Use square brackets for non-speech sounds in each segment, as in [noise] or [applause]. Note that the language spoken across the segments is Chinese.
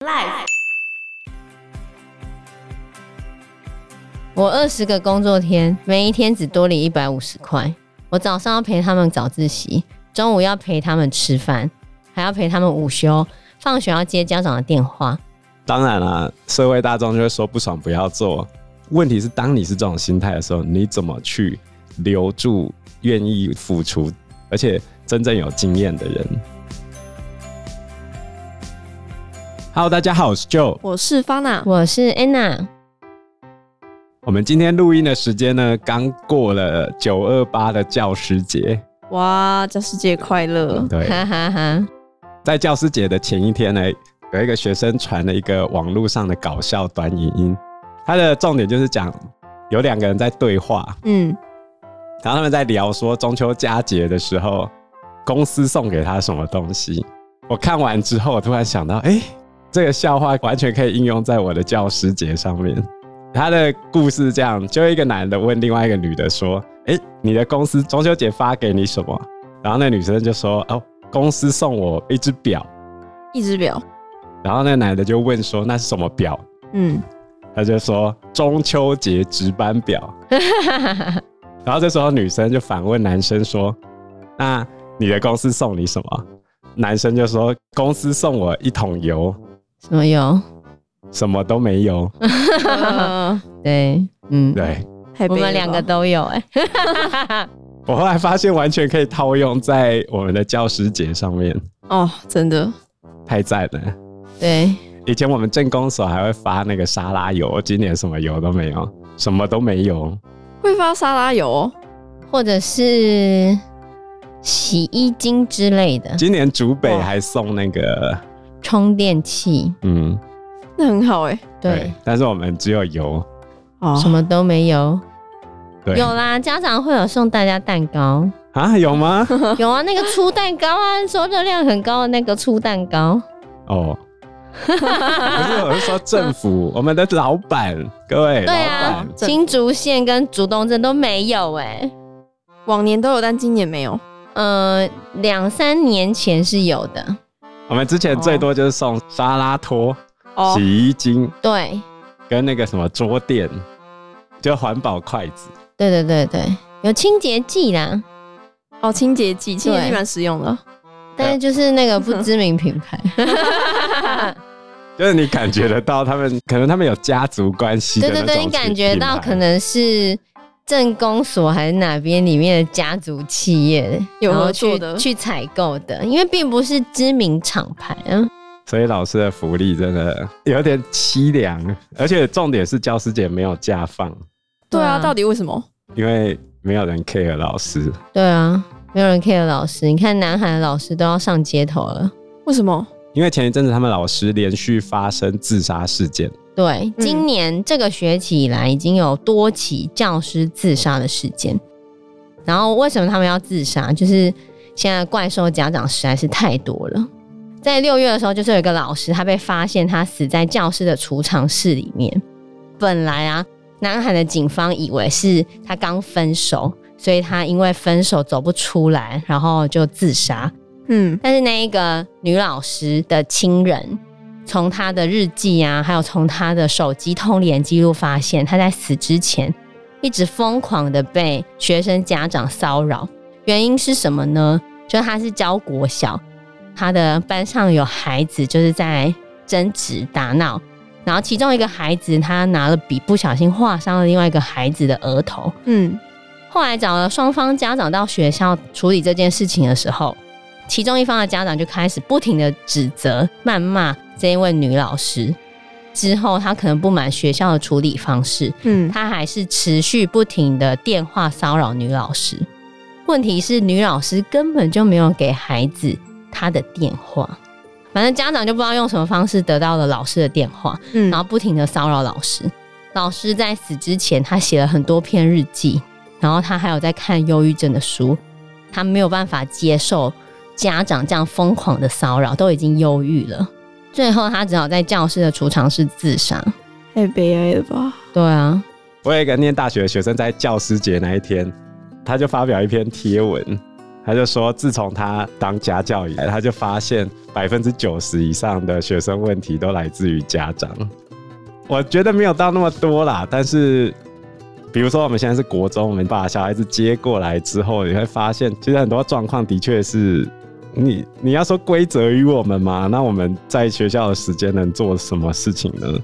Life。我二十个工作天，每一天只多领一百五十块。我早上要陪他们早自习，中午要陪他们吃饭，还要陪他们午休，放学要接家长的电话。当然啦，社会大众就会说不爽不要做。问题是，当你是这种心态的时候，你怎么去留住愿意付出而且真正有经验的人？Hello，大家好，我是 Joe，我是 Fana，我是 Anna。我们今天录音的时间呢，刚过了九二八的教师节。哇，教师节快乐！对，哈哈哈。在教师节的前一天呢，有一个学生传了一个网络上的搞笑短影音。他的重点就是讲有两个人在对话，嗯，然后他们在聊说中秋佳节的时候，公司送给他什么东西。我看完之后，我突然想到，哎，这个笑话完全可以应用在我的教师节上面。他的故事这样，就一个男的问另外一个女的说，哎，你的公司中秋节发给你什么？然后那女生就说，哦，公司送我一只表，一只表。然后那男的就问说，那是什么表？嗯。他就说中秋节值班表，[laughs] 然后这时候女生就反问男生说：“那你的公司送你什么？”男生就说：“公司送我一桶油。”什么油？什么都没有。[laughs] 对，嗯，对，我们两个都有哎。[laughs] 我后来发现完全可以套用在我们的教师节上面。哦，真的，太赞了。对。以前我们政公所还会发那个沙拉油，今年什么油都没有，什么都没有。会发沙拉油，或者是洗衣精之类的。今年竹北还送那个充电器，嗯，那很好哎。对，但是我们只有油，哦什么都没有。对，有啦，家长会有送大家蛋糕啊？有吗？[laughs] 有啊，那个粗蛋糕啊，说热量很高的那个粗蛋糕。哦。不是，我是说政府，我们的老板，各位，对啊，新竹县跟竹东镇都没有哎，往年都有，但今年没有。呃，两三年前是有的。我们之前最多就是送沙拉托、洗衣精，对，跟那个什么桌垫，就环保筷子。对对对对，有清洁剂啦。哦，清洁剂，清洁剂蛮实用的，但是就是那个不知名品牌。[laughs] 就是你感觉得到他们可能他们有家族关系，对对对，你感觉到可能是镇公所还是哪边里面的家族企业有合作的去采购的，因为并不是知名厂牌啊。所以老师的福利真的有点凄凉，而且重点是教师节没有假放。对啊，到底为什么？因为没有人 care 老师。对啊，没有人 care 老师。你看南海的老师都要上街头了，为什么？因为前一阵子他们老师连续发生自杀事件，对，今年这个学期以来已经有多起教师自杀的事件。然后为什么他们要自杀？就是现在怪兽家长实在是太多了。在六月的时候，就是有一个老师，他被发现他死在教室的储藏室里面。本来啊，南海的警方以为是他刚分手，所以他因为分手走不出来，然后就自杀。嗯，但是那一个女老师的亲人，从他的日记啊，还有从他的手机通联记录发现，他在死之前一直疯狂的被学生家长骚扰。原因是什么呢？就他是教国小，他的班上有孩子就是在争执打闹，然后其中一个孩子他拿了笔不小心划伤了另外一个孩子的额头。嗯，后来找了双方家长到学校处理这件事情的时候。其中一方的家长就开始不停的指责、谩骂这一位女老师。之后，她可能不满学校的处理方式，嗯，她还是持续不停的电话骚扰女老师。问题是，女老师根本就没有给孩子她的电话。反正家长就不知道用什么方式得到了老师的电话，嗯，然后不停的骚扰老师。老师在死之前，他写了很多篇日记，然后他还有在看忧郁症的书。他没有办法接受。家长这样疯狂的骚扰，都已经忧郁了，最后他只好在教室的储藏室自杀，太悲哀了吧？对啊，我有一个念大学的学生，在教师节那一天，他就发表一篇贴文，他就说，自从他当家教以来，他就发现百分之九十以上的学生问题都来自于家长。我觉得没有到那么多啦，但是比如说我们现在是国中，我们把小孩子接过来之后，你会发现，其实很多状况的确是。你你要说归责于我们吗？那我们在学校的时间能做什么事情呢？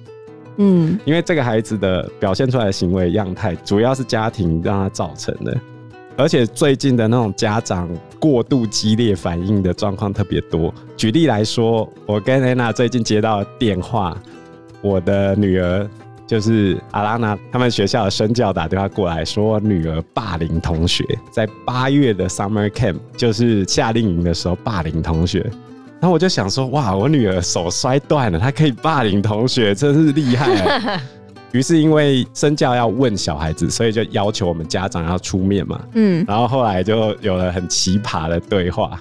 嗯，因为这个孩子的表现出来的行为样态，主要是家庭让他造成的，而且最近的那种家长过度激烈反应的状况特别多。举例来说，我跟安娜最近接到电话，我的女儿。就是阿拉娜他们学校的生教打电话过来说，女儿霸凌同学，在八月的 summer camp，就是夏令营的时候霸凌同学。然后我就想说，哇，我女儿手摔断了，她可以霸凌同学，真是厉害。[laughs] 于是因为生教要问小孩子，所以就要求我们家长要出面嘛。嗯。然后后来就有了很奇葩的对话。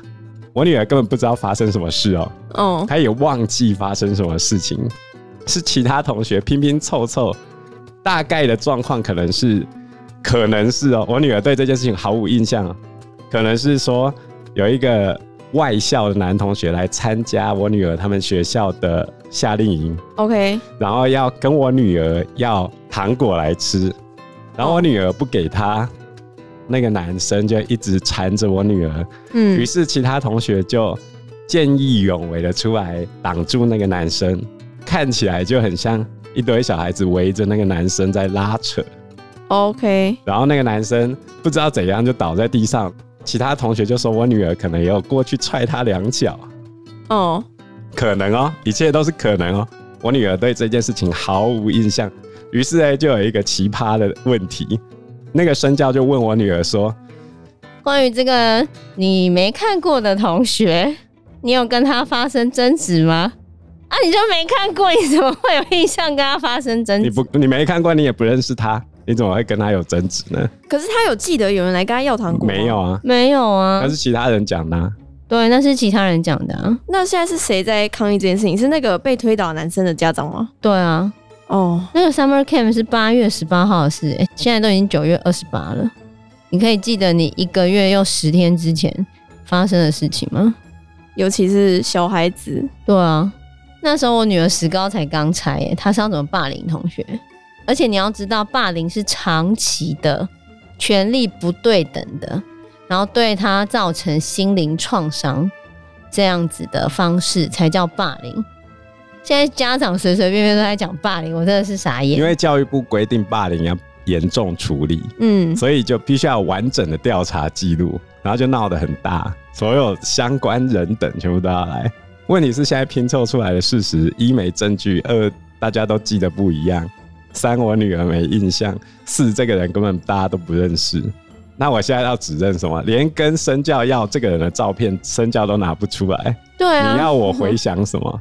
我女儿根本不知道发生什么事哦。哦。她也忘记发生什么事情。是其他同学拼拼凑凑，大概的状况可能是，可能是哦，我女儿对这件事情毫无印象，可能是说有一个外校的男同学来参加我女儿他们学校的夏令营，OK，然后要跟我女儿要糖果来吃，然后我女儿不给他，那个男生就一直缠着我女儿，嗯，于是其他同学就见义勇为的出来挡住那个男生。看起来就很像一堆小孩子围着那个男生在拉扯，OK。然后那个男生不知道怎样就倒在地上，其他同学就说我女儿可能也有过去踹他两脚，哦，可能哦，一切都是可能哦。我女儿对这件事情毫无印象，于是呢就有一个奇葩的问题，那个生教就问我女儿说：“关于这个你没看过的同学，你有跟他发生争执吗？”啊！你就没看过，你怎么会有印象跟他发生争执？你不，你没看过，你也不认识他，你怎么会跟他有争执呢？可是他有记得有人来跟他要糖果？没有啊，没有啊，那是其他人讲的啊。对，那是其他人讲的啊。那现在是谁在抗议这件事情？是那个被推倒男生的家长吗？对啊。哦，那个 summer camp 是八月十八号的事，欸，现在都已经九月二十八了。你可以记得你一个月又十天之前发生的事情吗？尤其是小孩子。对啊。那时候我女儿石膏才刚拆，耶，她是要怎么霸凌同学？而且你要知道，霸凌是长期的，权力不对等的，然后对她造成心灵创伤，这样子的方式才叫霸凌。现在家长随随便便都在讲霸凌，我真的是傻眼。因为教育部规定霸凌要严重处理，嗯，所以就必须要完整的调查记录，然后就闹得很大，所有相关人等全部都要来。问题是现在拼凑出来的事实，一没证据，二大家都记得不一样，三我女儿没印象，四这个人根本大家都不认识。那我现在要指认什么？连跟身教要这个人的照片，身教都拿不出来。对啊，你要我回想什么？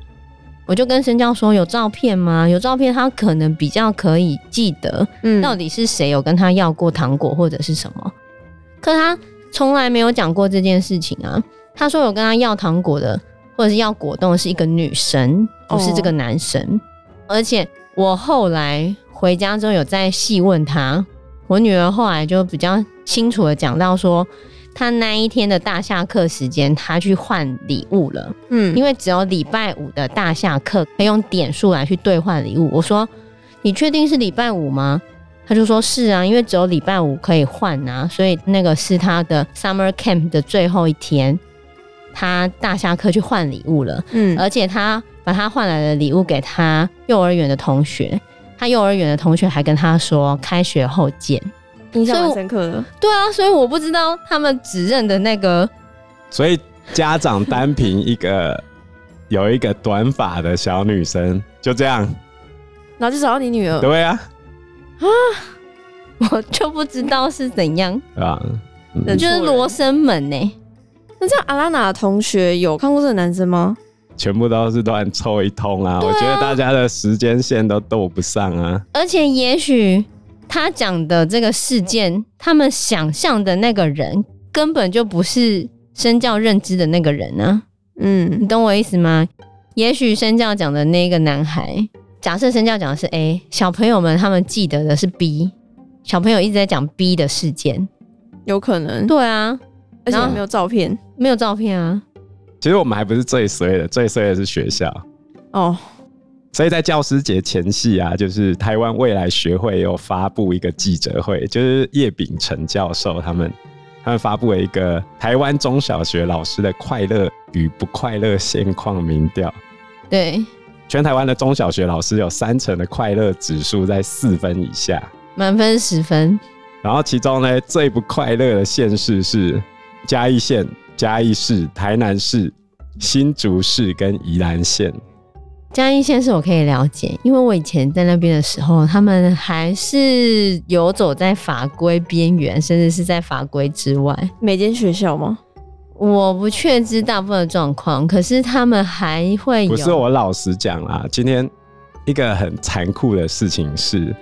我就跟身教说，有照片吗？有照片，他可能比较可以记得，到底是谁有跟他要过糖果或者是什么。可他从来没有讲过这件事情啊。他说有跟他要糖果的。或者是要果冻的是一个女神，不是这个男生。Oh. 而且我后来回家之后有再细问他，我女儿后来就比较清楚的讲到说，她那一天的大下课时间，她去换礼物了。嗯，因为只有礼拜五的大下课可以用点数来去兑换礼物。我说，你确定是礼拜五吗？他就说是啊，因为只有礼拜五可以换啊，所以那个是他的 summer camp 的最后一天。他大下课去换礼物了，嗯，而且他把他换来的礼物给他幼儿园的同学，他幼儿园的同学还跟他说开学后见，印象很深刻的。对啊，所以我不知道他们指认的那个，所以家长单凭一个有一个短发的小女生就这样，然后就找到你女儿，对啊，啊，[laughs] 我就不知道是怎样，啊，嗯、就是罗生门呢、欸。那这样，阿拉娜同学有看过这个男生吗？全部都是乱凑一通啊！啊我觉得大家的时间线都对不上啊。而且，也许他讲的这个事件，他们想象的那个人，根本就不是生教认知的那个人啊。嗯，你懂我意思吗？也许生教讲的那个男孩，假设生教讲的是 A，小朋友们他们记得的是 B，小朋友一直在讲 B 的事件，有可能。对啊。而且没有照片，没有照片啊。其实我们还不是最衰的，最衰的是学校哦。所以在教师节前夕啊，就是台湾未来学会有发布一个记者会，就是叶秉成教授他们他们发布了一个台湾中小学老师的快乐与不快乐现况民调。对，全台湾的中小学老师有三成的快乐指数在四分以下，满分十分。然后其中呢，最不快乐的县市是嘉义县。嘉义市、台南市、新竹市跟宜兰县，嘉义县是我可以了解，因为我以前在那边的时候，他们还是游走在法规边缘，甚至是在法规之外。每间学校吗？我不确知大部分的状况，可是他们还会有。不是我老实讲啦，今天一个很残酷的事情是，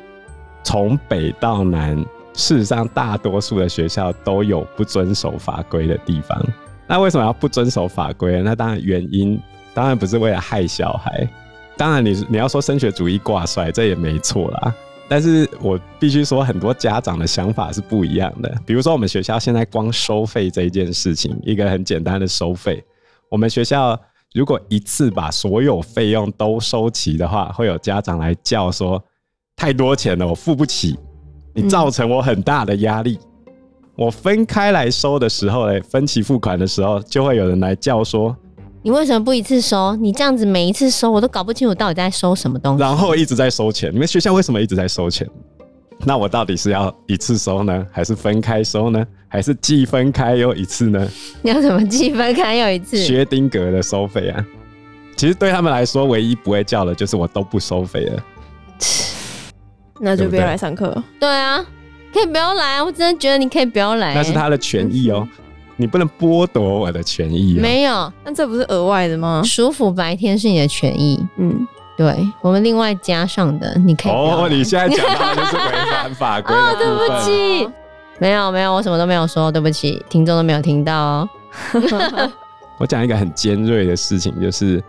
从北到南，事实上大多数的学校都有不遵守法规的地方。那为什么要不遵守法规？那当然原因当然不是为了害小孩，当然你你要说升学主义挂帅，这也没错啦。但是我必须说，很多家长的想法是不一样的。比如说，我们学校现在光收费这一件事情，一个很简单的收费，我们学校如果一次把所有费用都收齐的话，会有家长来叫说太多钱了，我付不起，你造成我很大的压力。嗯我分开来收的时候，哎，分期付款的时候，就会有人来叫说：“你为什么不一次收？你这样子每一次收，我都搞不清楚到底在收什么东西。”然后一直在收钱。你们学校为什么一直在收钱？那我到底是要一次收呢，还是分开收呢，还是既分开又一次呢？你 [laughs] 要怎么既分开又一次？薛丁格的收费啊，其实对他们来说，唯一不会叫的就是我都不收费了。那就不要来上课。对啊。可以不要来啊，我真的觉得你可以不要来。那是他的权益哦，你不能剥夺我的权益哦。没有，那这不是额外的吗？舒服白天是你的权益，嗯，对，我们另外加上的，你可以。哦，你现在讲到的就是违反法规 [laughs] 哦，对不起，没有没有，我什么都没有说，对不起，听众都没有听到哦。[laughs] [laughs] 我讲一个很尖锐的事情，就是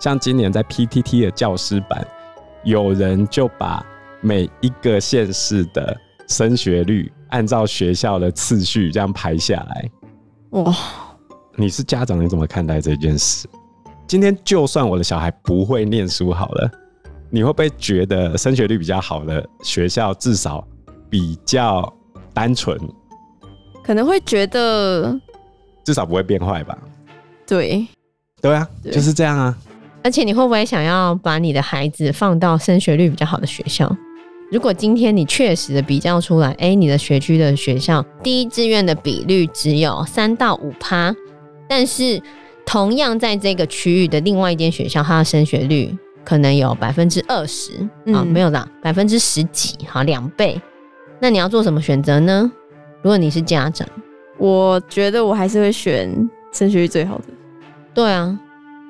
像今年在 PTT 的教师版，有人就把每一个县市的。升学率按照学校的次序这样排下来，哇！你是家长，你怎么看待这件事？今天就算我的小孩不会念书好了，你会不会觉得升学率比较好的学校至少比较单纯？可能会觉得至少不会变坏吧？对，对啊，对就是这样啊。而且你会不会想要把你的孩子放到升学率比较好的学校？如果今天你确实的比较出来，哎、欸，你的学区的学校第一志愿的比率只有三到五趴，但是同样在这个区域的另外一间学校，它的升学率可能有百分之二十啊，没有啦，百分之十几，好，两倍。那你要做什么选择呢？如果你是家长，我觉得我还是会选升学率最好的。对啊。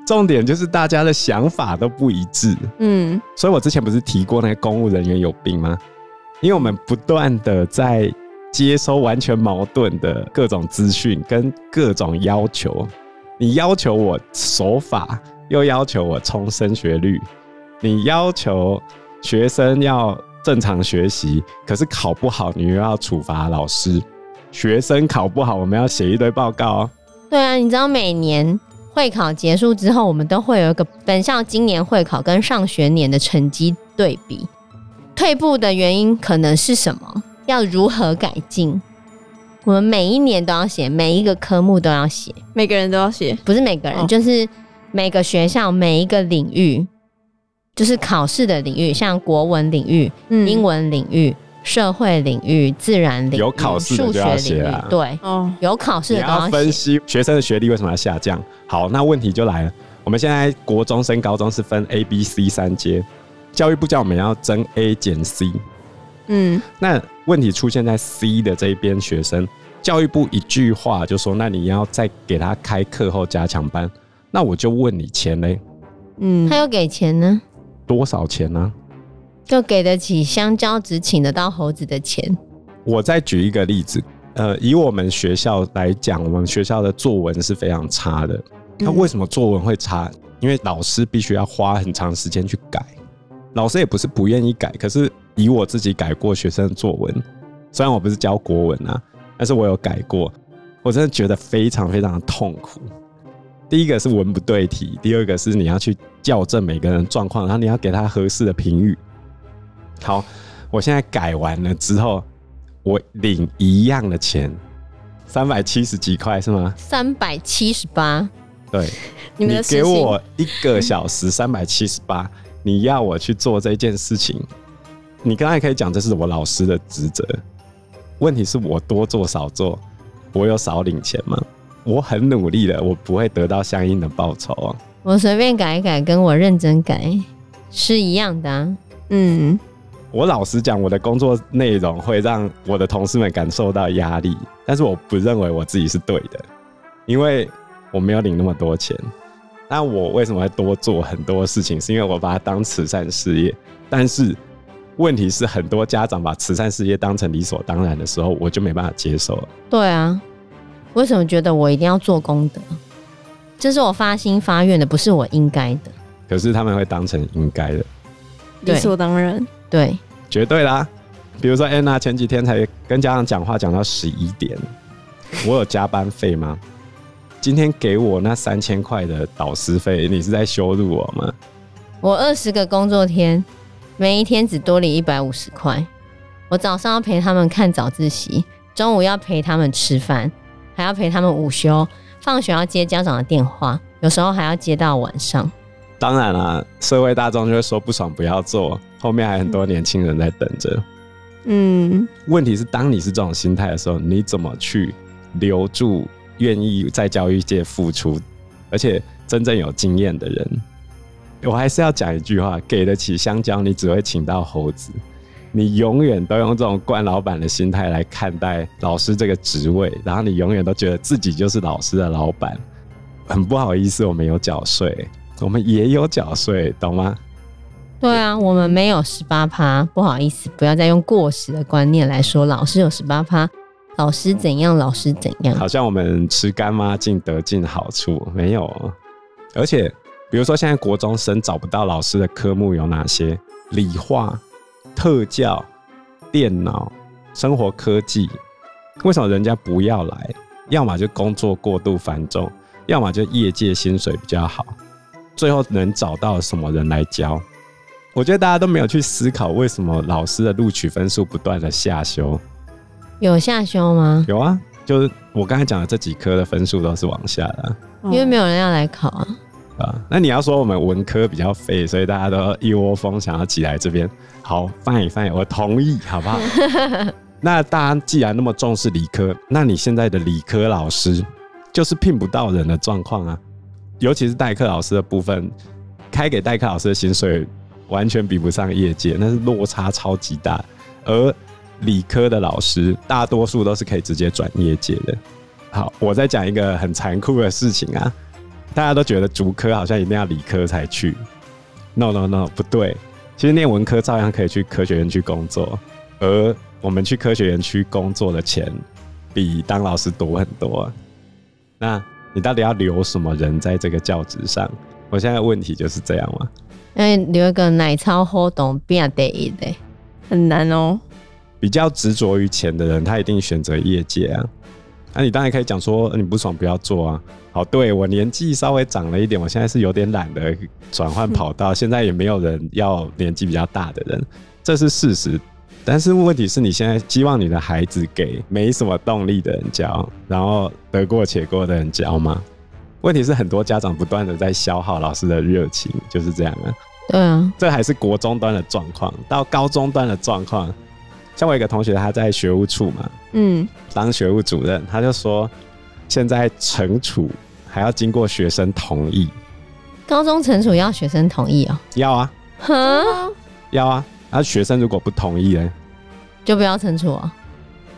重点就是大家的想法都不一致，嗯，所以我之前不是提过那个公务人员有病吗？因为我们不断的在接收完全矛盾的各种资讯跟各种要求，你要求我守法，又要求我冲升学率，你要求学生要正常学习，可是考不好你又要处罚老师，学生考不好我们要写一堆报告哦。对啊，你知道每年。会考结束之后，我们都会有一个本校今年会考跟上学年的成绩对比，退步的原因可能是什么？要如何改进？我们每一年都要写，每一个科目都要写，每个人都要写，不是每个人，哦、就是每个学校每一个领域，就是考试的领域，像国文领域、嗯、英文领域。社会领域、自然领域、有考试的就要写对，哦，有考试的都要写。你要分析学生的学历为什么要下降。好，那问题就来了。我们现在国中升高中是分 A、B、C 三阶，教育部叫我们要增 A 减 C。嗯，那问题出现在 C 的这一边学生，教育部一句话就说：“那你要再给他开课后加强班。”那我就问你钱嘞？嗯，他要给钱呢？多少钱呢？就给得起香蕉只请得到猴子的钱。我再举一个例子，呃，以我们学校来讲，我们学校的作文是非常差的。那为什么作文会差？因为老师必须要花很长时间去改。老师也不是不愿意改，可是以我自己改过学生的作文，虽然我不是教国文啊，但是我有改过。我真的觉得非常非常的痛苦。第一个是文不对题，第二个是你要去校正每个人状况，然后你要给他合适的评语。好，我现在改完了之后，我领一样的钱，三百七十几块是吗？三百七十八。对，你给我一个小时三百七十八，你要我去做这件事情，你刚才可以讲这是我老师的职责。问题是我多做少做，我有少领钱吗？我很努力的，我不会得到相应的报酬啊。我随便改一改，跟我认真改是一样的啊。嗯，我老实讲，我的工作内容会让我的同事们感受到压力，但是我不认为我自己是对的，因为我没有领那么多钱。那我为什么会多做很多事情？是因为我把它当慈善事业，但是。问题是很多家长把慈善事业当成理所当然的时候，我就没办法接受了。对啊，为什么觉得我一定要做功德？这是我发心发愿的，不是我应该的。可是他们会当成应该的，理所当然。对，绝对啦。比如说安娜前几天才跟家长讲话讲到十一点，我有加班费吗？今天给我那三千块的导师费，你是在羞辱我吗？我二十个工作天。每一天只多领一百五十块，我早上要陪他们看早自习，中午要陪他们吃饭，还要陪他们午休，放学要接家长的电话，有时候还要接到晚上。当然啦，社会大众就会说不爽不要做，后面还很多年轻人在等着。嗯，问题是当你是这种心态的时候，你怎么去留住愿意在教育界付出，而且真正有经验的人？我还是要讲一句话：给得起香蕉，你只会请到猴子。你永远都用这种惯老板的心态来看待老师这个职位，然后你永远都觉得自己就是老师的老板。很不好意思，我们有缴税，我们也有缴税，懂吗？对啊，我们没有十八趴，不好意思，不要再用过时的观念来说老师有十八趴，老师怎样，老师怎样，好像我们吃干妈净得尽好处，没有，而且。比如说，现在国中生找不到老师的科目有哪些？理化、特教、电脑、生活科技。为什么人家不要来？要么就工作过度繁重，要么就业界薪水比较好。最后能找到什么人来教？我觉得大家都没有去思考，为什么老师的录取分数不断的下修？有下修吗？有啊，就是我刚才讲的这几科的分数都是往下的，因为没有人要来考啊。啊，那你要说我们文科比较废，所以大家都一窝蜂想要挤来这边。好，翻译翻译，我同意，好不好？[laughs] 那大家既然那么重视理科，那你现在的理科老师就是聘不到人的状况啊。尤其是代课老师的部分，开给代课老师的薪水完全比不上业界，那是落差超级大。而理科的老师大多数都是可以直接转业界的。好，我再讲一个很残酷的事情啊。大家都觉得主科好像一定要理科才去，no no no，不对。其实念文科照样可以去科学园区工作，而我们去科学园区工作的钱比当老师多很多。那你到底要留什么人在这个教职上？我现在问题就是这样嘛。哎，留一个奶超活动变得一的，很难哦。比较执着于钱的人，他一定选择业界啊。那、啊、你当然可以讲说，你不爽不要做啊。好，对，我年纪稍微长了一点，我现在是有点懒得转换跑道。[laughs] 现在也没有人要年纪比较大的人，这是事实。但是问题是你现在希望你的孩子给没什么动力的人教，然后得过且过的人教吗？问题是很多家长不断的在消耗老师的热情，就是这样啊。对啊，这还是国中端的状况，到高中端的状况。像我一个同学，他在学务处嘛，嗯，当学务主任，他就说，现在惩处还要经过学生同意。高中惩处要学生同意哦？要啊，哈，要啊。然后学生如果不同意呢，就不要惩处啊。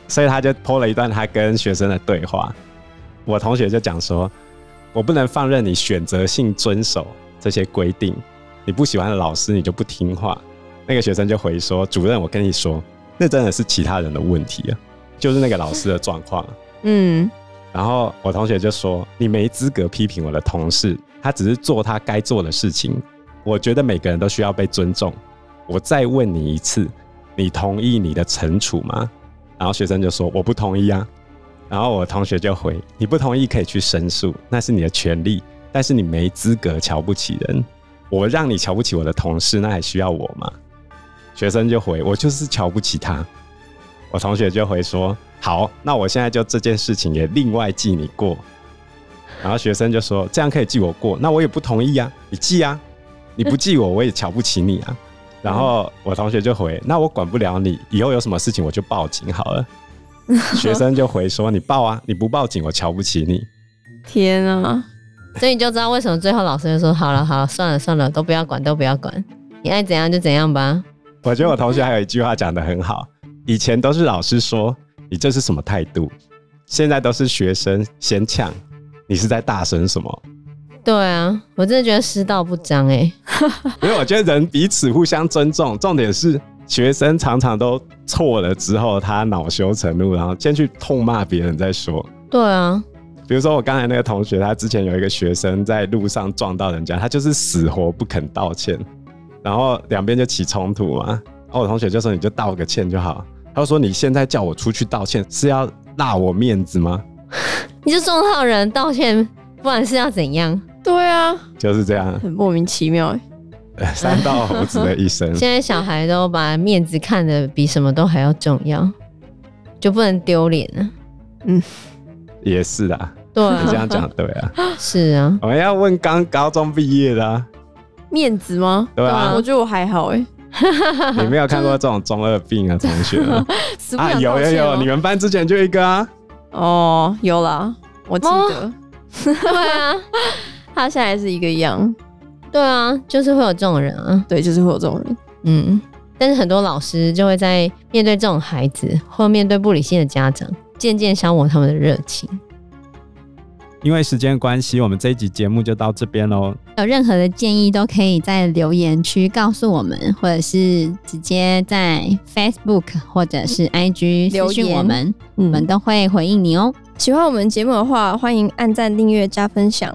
所以他就 po 了一段他跟学生的对话。我同学就讲说，我不能放任你选择性遵守这些规定，你不喜欢的老师你就不听话。那个学生就回说，主任，我跟你说。那真的是其他人的问题啊，就是那个老师的状况。嗯，然后我同学就说：“你没资格批评我的同事，他只是做他该做的事情。我觉得每个人都需要被尊重。我再问你一次，你同意你的惩处吗？”然后学生就说：“我不同意啊。”然后我同学就回：“你不同意可以去申诉，那是你的权利，但是你没资格瞧不起人。我让你瞧不起我的同事，那还需要我吗？”学生就回：“我就是瞧不起他。”我同学就回说：“好，那我现在就这件事情也另外记你过。”然后学生就说：“这样可以记我过？那我也不同意啊！你记啊，你不记我，我也瞧不起你啊。”然后我同学就回：“那我管不了你，以后有什么事情我就报警好了。” [laughs] 学生就回说：“你报啊，你不报警我瞧不起你。”天啊！所以你就知道为什么最后老师就说：“好了好了，算了算了，都不要管，都不要管，你爱怎样就怎样吧。”我觉得我同学还有一句话讲得很好：以前都是老师说你这是什么态度，现在都是学生先呛，你是在大声什么？对啊，我真的觉得师道不彰哎，[laughs] 因为我觉得人彼此互相尊重，重点是。学生常常都错了之后，他恼羞成怒，然后先去痛骂别人再说。对啊，比如说我刚才那个同学，他之前有一个学生在路上撞到人家，他就是死活不肯道歉，然后两边就起冲突嘛。然后我同学就说：“你就道个歉就好。”他就说：“你现在叫我出去道歉，是要落我面子吗？” [laughs] 你就撞到人道歉，不然是要怎样？对啊，就是这样，很莫名其妙。[laughs] 三道猴子的一生。现在小孩都把面子看得比什么都还要重要，就不能丢脸了。嗯，也是啊。对啊，你这样讲对啊。是啊。我们要问刚高中毕业的啊，面子吗？对啊。我觉得我还好哎。[laughs] 你没有看过这种中二病啊，同学 [laughs] 啊？有有有，你们班之前就一个啊。哦，有啦，我记得。对啊，他现在是一个样。对啊，就是会有这种人啊。对，就是会有这种人。嗯，但是很多老师就会在面对这种孩子，或面对不理性的家长，渐渐消磨他们的热情。因为时间关系，我们这一集节目就到这边喽。有任何的建议，都可以在留言区告诉我们，或者是直接在 Facebook 或者是 IG 留言我们，我们都会回应你哦。喜欢我们节目的话，欢迎按赞、订阅、加分享。